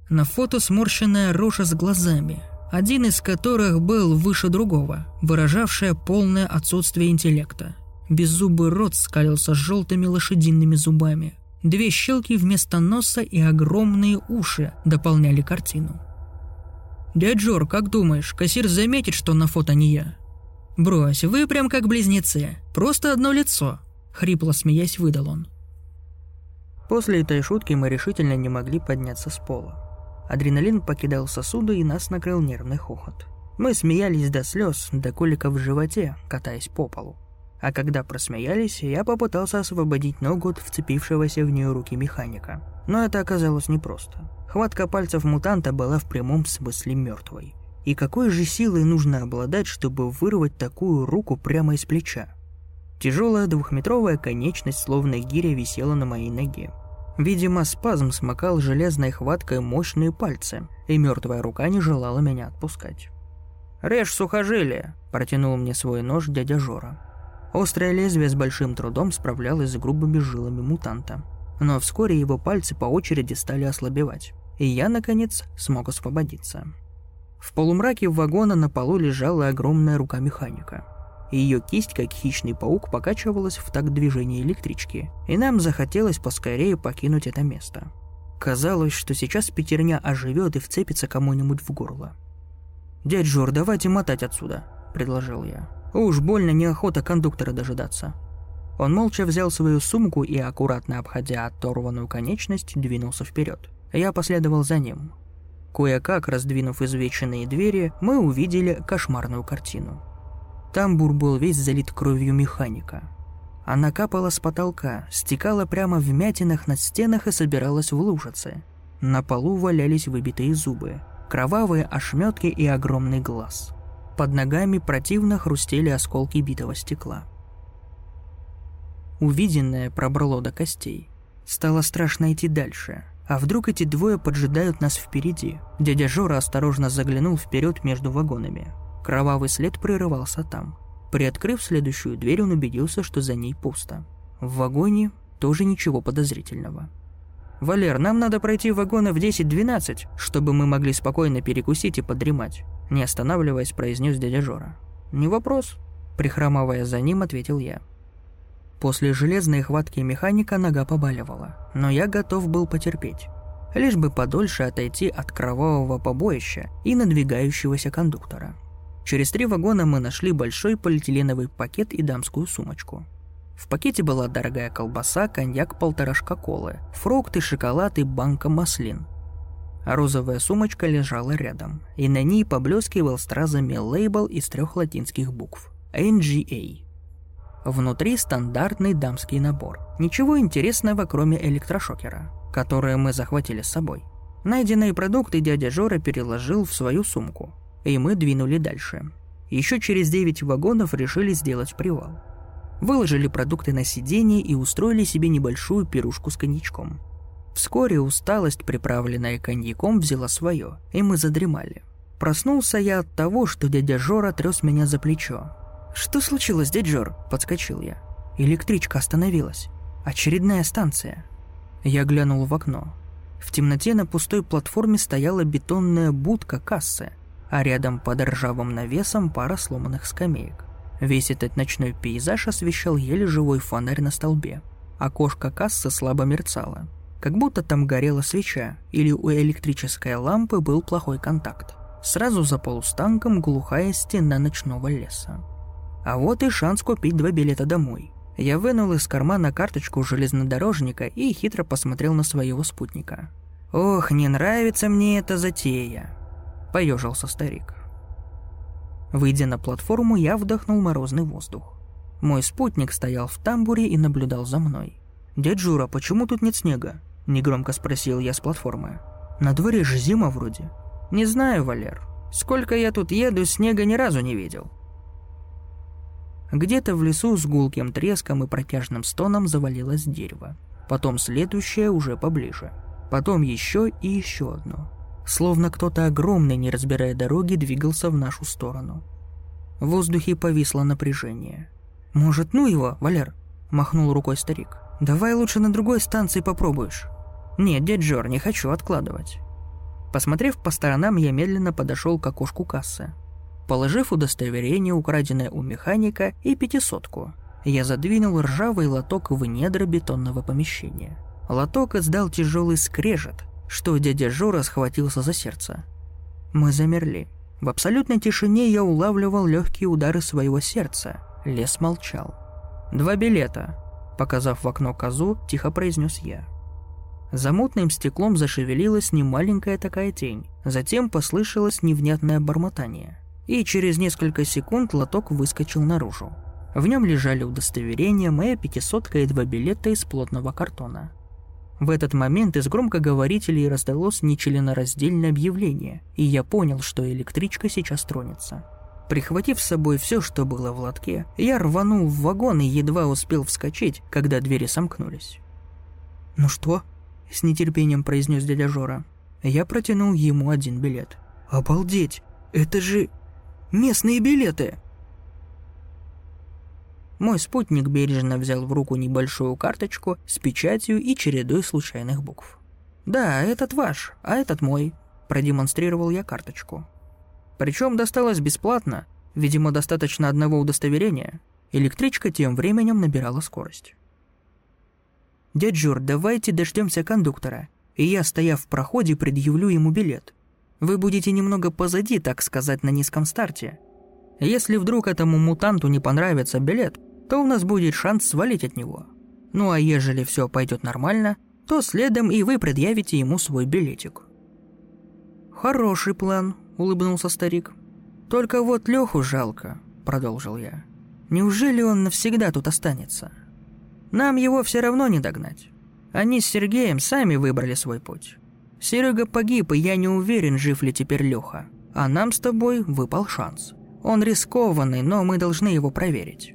[SPEAKER 1] На фото сморщенная рожа с глазами, один из которых был выше другого, выражавшая полное отсутствие интеллекта. Беззубый рот скалился желтыми лошадиными зубами. Две щелки вместо носа и огромные уши дополняли картину. «Дядь Жор, как думаешь, кассир заметит, что на фото не я?» «Брось, вы прям как близнецы. Просто одно лицо», — хрипло смеясь выдал он.
[SPEAKER 2] После этой шутки мы решительно не могли подняться с пола. Адреналин покидал сосуды и нас накрыл нервный хохот. Мы смеялись до слез, до коликов в животе, катаясь по полу. А когда просмеялись, я попытался освободить ногу от вцепившегося в нее руки механика. Но это оказалось непросто. Хватка пальцев мутанта была в прямом смысле мертвой. И какой же силой нужно обладать, чтобы вырвать такую руку прямо из плеча? Тяжелая двухметровая конечность, словно гиря, висела на моей ноге. Видимо, спазм смыкал железной хваткой мощные пальцы, и мертвая рука не желала меня отпускать. «Режь сухожилие!» – протянул мне свой нож дядя Жора. Острое лезвие с большим трудом справлялось с грубыми жилами мутанта. Но вскоре его пальцы по очереди стали ослабевать, и я, наконец, смог освободиться. В полумраке вагона на полу лежала огромная рука механика. Ее кисть, как хищный паук, покачивалась в такт движения электрички, и нам захотелось поскорее покинуть это место. Казалось, что сейчас пятерня оживет и вцепится кому-нибудь в горло. «Дядь Жор, давайте мотать отсюда», — предложил я. «Уж больно неохота кондуктора дожидаться». Он молча взял свою сумку и, аккуратно обходя оторванную конечность, двинулся вперед. Я последовал за ним. Кое-как, раздвинув извеченные двери, мы увидели кошмарную картину. Тамбур был весь залит кровью механика. Она капала с потолка, стекала прямо в мятинах на стенах и собиралась в лужице. На полу валялись выбитые зубы, кровавые ошметки и огромный глаз. Под ногами противно хрустели осколки битого стекла. Увиденное пробрало до костей. Стало страшно идти дальше – а вдруг эти двое поджидают нас впереди? Дядя Жора осторожно заглянул вперед между вагонами. Кровавый след прерывался там. Приоткрыв следующую дверь, он убедился, что за ней пусто. В вагоне тоже ничего подозрительного. «Валер, нам надо пройти вагоны в 10-12, чтобы мы могли спокойно перекусить и подремать», не останавливаясь, произнес дядя Жора. «Не вопрос», прихрамывая за ним, ответил я. После железной хватки механика нога побаливала, но я готов был потерпеть. Лишь бы подольше отойти от кровавого побоища и надвигающегося кондуктора. Через три вагона мы нашли большой полиэтиленовый пакет и дамскую сумочку. В пакете была дорогая колбаса, коньяк, полторашка колы, фрукты, шоколад и банка маслин. Розовая сумочка лежала рядом, и на ней поблескивал стразами лейбл из трех латинских букв – NGA – Внутри стандартный дамский набор. Ничего интересного, кроме электрошокера, который мы захватили с собой. Найденные продукты дядя Жора переложил в свою сумку, и мы двинули дальше. Еще через 9 вагонов решили сделать привал. Выложили продукты на сиденье и устроили себе небольшую пирушку с коньячком. Вскоре усталость, приправленная коньяком, взяла свое, и мы задремали. Проснулся я от того, что дядя Жора трес меня за плечо, «Что случилось, дядь Жор?» – подскочил я. Электричка остановилась. Очередная станция. Я глянул в окно. В темноте на пустой платформе стояла бетонная будка кассы, а рядом под ржавым навесом пара сломанных скамеек. Весь этот ночной пейзаж освещал еле живой фонарь на столбе. Окошко кассы слабо мерцало. Как будто там горела свеча, или у электрической лампы был плохой контакт. Сразу за полустанком глухая стена ночного леса. А вот и шанс купить два билета домой. Я вынул из кармана карточку железнодорожника и хитро посмотрел на своего спутника. «Ох, не нравится мне эта затея», – поежился старик. Выйдя на платформу, я вдохнул морозный воздух. Мой спутник стоял в тамбуре и наблюдал за мной. «Дядь Жура, почему тут нет снега?» – негромко спросил я с платформы. «На дворе же зима вроде». «Не знаю, Валер. Сколько я тут еду, снега ни разу не видел», где-то в лесу с гулким треском и протяжным стоном завалилось дерево. Потом следующее уже поближе. Потом еще и еще одно. Словно кто-то огромный, не разбирая дороги, двигался в нашу сторону. В воздухе повисло напряжение. «Может, ну его, Валер?» – махнул рукой старик. «Давай лучше на другой станции попробуешь». «Нет, дядь Жор, не хочу откладывать». Посмотрев по сторонам, я медленно подошел к окошку кассы. Положив удостоверение, украденное у механика, и пятисотку, я задвинул ржавый лоток в недра бетонного помещения. Лоток издал тяжелый скрежет, что дядя Жора схватился за сердце. Мы замерли. В абсолютной тишине я улавливал легкие удары своего сердца. Лес молчал. «Два билета», — показав в окно козу, тихо произнес я. За мутным стеклом зашевелилась немаленькая такая тень. Затем послышалось невнятное бормотание. И через несколько секунд лоток выскочил наружу. В нем лежали удостоверения, моя пятисотка и два билета из плотного картона. В этот момент из громкоговорителей раздалось нечленораздельное объявление, и я понял, что электричка сейчас тронется. Прихватив с собой все, что было в лотке, я рванул в вагон и едва успел вскочить, когда двери сомкнулись. «Ну что?» – с нетерпением произнес дядя Жора. Я протянул ему один билет. «Обалдеть! Это же местные билеты!» Мой спутник бережно взял в руку небольшую карточку с печатью и чередой случайных букв. «Да, этот ваш, а этот мой», – продемонстрировал я карточку. Причем досталось бесплатно, видимо, достаточно одного удостоверения. Электричка тем временем набирала скорость. «Дядь Жур, давайте дождемся кондуктора, и я, стояв в проходе, предъявлю ему билет. Вы будете немного позади, так сказать, на низком старте. Если вдруг этому мутанту не понравится билет, то у нас будет шанс свалить от него. Ну а ежели все пойдет нормально, то следом и вы предъявите ему свой билетик. Хороший план, улыбнулся старик. Только вот Леху жалко, продолжил я. Неужели он навсегда тут останется? Нам его все равно не догнать. Они с Сергеем сами выбрали свой путь. Серега погиб, и я не уверен, жив ли теперь Леха. А нам с тобой выпал шанс. Он рискованный, но мы должны его проверить.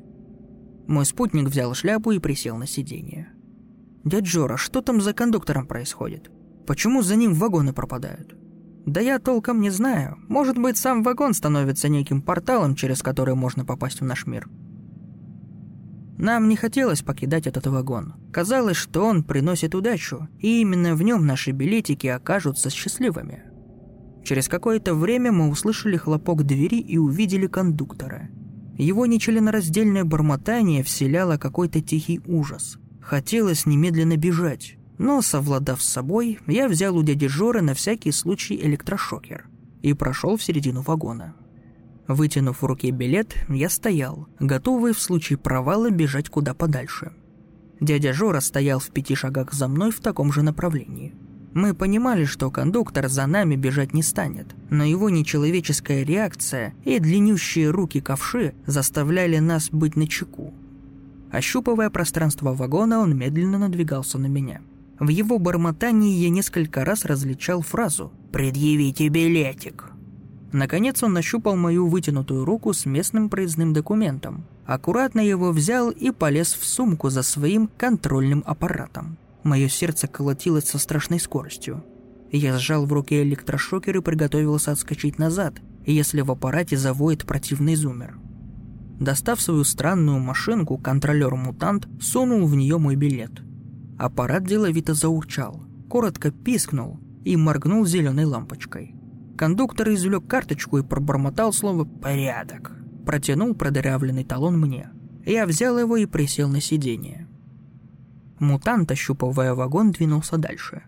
[SPEAKER 2] Мой спутник взял шляпу и присел на сиденье. «Дядь Жора, что там за кондуктором происходит? Почему за ним вагоны пропадают?» «Да я толком не знаю. Может быть, сам вагон становится неким порталом, через который можно попасть в наш мир». Нам не хотелось покидать этот вагон. Казалось, что он приносит удачу, и именно в нем наши билетики окажутся счастливыми. Через какое-то время мы услышали хлопок двери и увидели кондуктора – его нечленораздельное бормотание вселяло какой-то тихий ужас. Хотелось немедленно бежать, но, совладав с собой, я взял у дяди Жоры на всякий случай электрошокер и прошел в середину вагона. Вытянув в руке билет, я стоял, готовый в случае провала бежать куда подальше. Дядя Жора стоял в пяти шагах за мной в таком же направлении – мы понимали, что кондуктор за нами бежать не станет, но его нечеловеческая реакция и длиннющие руки ковши заставляли нас быть начеку. Ощупывая пространство вагона, он медленно надвигался на меня. В его бормотании я несколько раз различал фразу «Предъявите билетик». Наконец он нащупал мою вытянутую руку с местным проездным документом, аккуратно его взял и полез в сумку за своим контрольным аппаратом. Мое сердце колотилось со страшной скоростью. Я сжал в руке электрошокер и приготовился отскочить назад, если в аппарате завоет противный зумер. Достав свою странную машинку, контролер-мутант сунул в нее мой билет. Аппарат деловито заурчал, коротко пискнул и моргнул зеленой лампочкой. Кондуктор извлек карточку и пробормотал слово «порядок». Протянул продырявленный талон мне. Я взял его и присел на сиденье. Мутант, ощупывая вагон, двинулся дальше.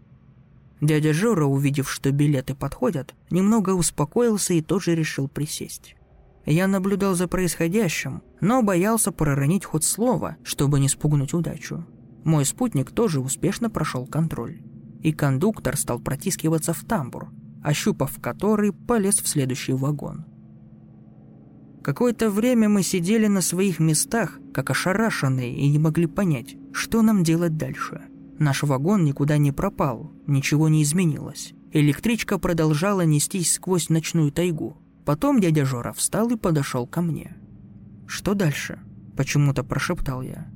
[SPEAKER 2] Дядя Жора, увидев, что билеты подходят, немного успокоился и тоже решил присесть. Я наблюдал за происходящим, но боялся проронить хоть слово, чтобы не спугнуть удачу. Мой спутник тоже успешно прошел контроль. И кондуктор стал протискиваться в тамбур, ощупав который, полез в следующий вагон. Какое-то время мы сидели на своих местах, как ошарашенные, и не могли понять, что нам делать дальше. Наш вагон никуда не пропал, ничего не изменилось. Электричка продолжала нестись сквозь ночную тайгу. Потом дядя Жора встал и подошел ко мне. «Что дальше?» – почему-то прошептал я.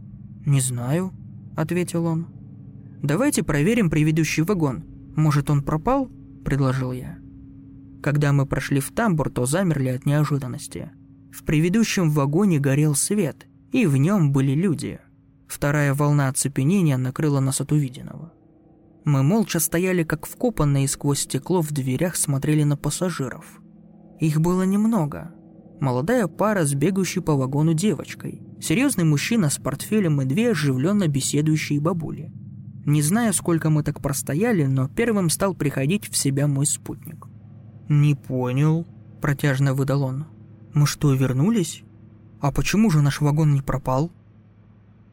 [SPEAKER 2] «Не знаю», – ответил он. «Давайте проверим предыдущий вагон. Может, он пропал?» – предложил я. Когда мы прошли в тамбур, то замерли от неожиданности – В предыдущем вагоне горел свет, и в нем были люди. Вторая волна оцепенения накрыла нас от увиденного. Мы молча стояли как вкопанные сквозь стекло в дверях смотрели на пассажиров. Их было немного. Молодая пара с бегущей по вагону девочкой, серьезный мужчина с портфелем и две оживленно беседующие бабули. Не знаю, сколько мы так простояли, но первым стал приходить в себя мой спутник. «Не понял», – протяжно выдал он. «Мы что, вернулись? А почему же наш вагон не пропал?»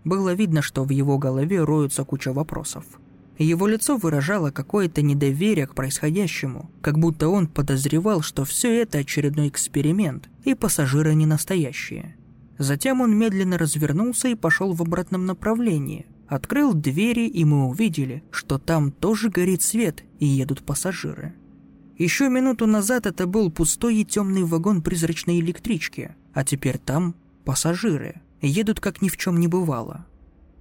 [SPEAKER 2] Было видно, что в его голове роются куча вопросов. Его лицо выражало какое-то недоверие к происходящему, как будто он подозревал, что все это очередной эксперимент, и пассажиры не настоящие. Затем он медленно развернулся и пошел в обратном направлении. Открыл двери, и мы увидели, что там тоже горит свет, и едут пассажиры. Еще минуту назад это был пустой и темный вагон призрачной электрички, а теперь там пассажиры. Едут как ни в чем не бывало.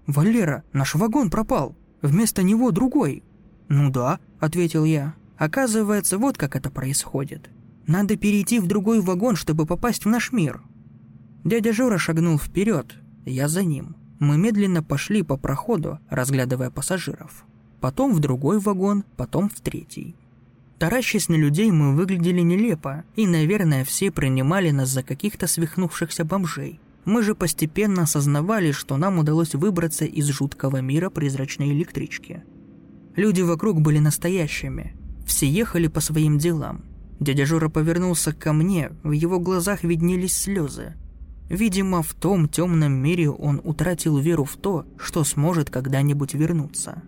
[SPEAKER 2] «Валера, наш вагон пропал!» Вместо него другой». «Ну да», — ответил я. «Оказывается, вот как это происходит. Надо перейти в другой вагон, чтобы попасть в наш мир». Дядя Жора шагнул вперед, я за ним. Мы медленно пошли по проходу, разглядывая пассажиров. Потом в другой вагон, потом в третий. Таращась на людей, мы выглядели нелепо, и, наверное, все принимали нас за каких-то свихнувшихся бомжей. Мы же постепенно осознавали, что нам удалось выбраться из жуткого мира призрачной электрички. Люди вокруг были настоящими. Все ехали по своим делам. Дядя Жора повернулся ко мне, в его глазах виднелись слезы. Видимо, в том темном мире он утратил веру в то, что сможет когда-нибудь вернуться.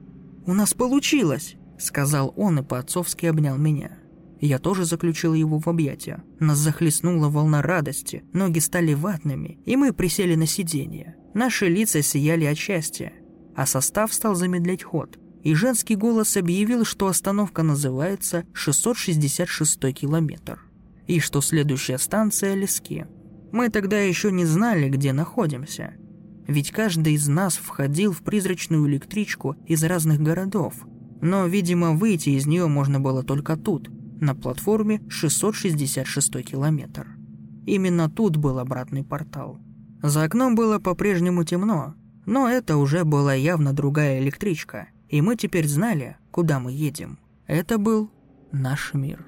[SPEAKER 2] «У нас получилось!» – сказал он и по-отцовски обнял меня. Я тоже заключил его в объятия. Нас захлестнула волна радости, ноги стали ватными, и мы присели на сиденье. Наши лица сияли от счастья, а состав стал замедлять ход. И женский голос объявил, что остановка называется 666 километр, и что следующая станция Лески. Мы тогда еще не знали, где находимся. Ведь каждый из нас входил в призрачную электричку из разных городов, но, видимо, выйти из нее можно было только тут – на платформе 666 километр. Именно тут был обратный портал. За окном было по-прежнему темно, но это уже была явно другая электричка, и мы теперь знали, куда мы едем. Это был наш мир.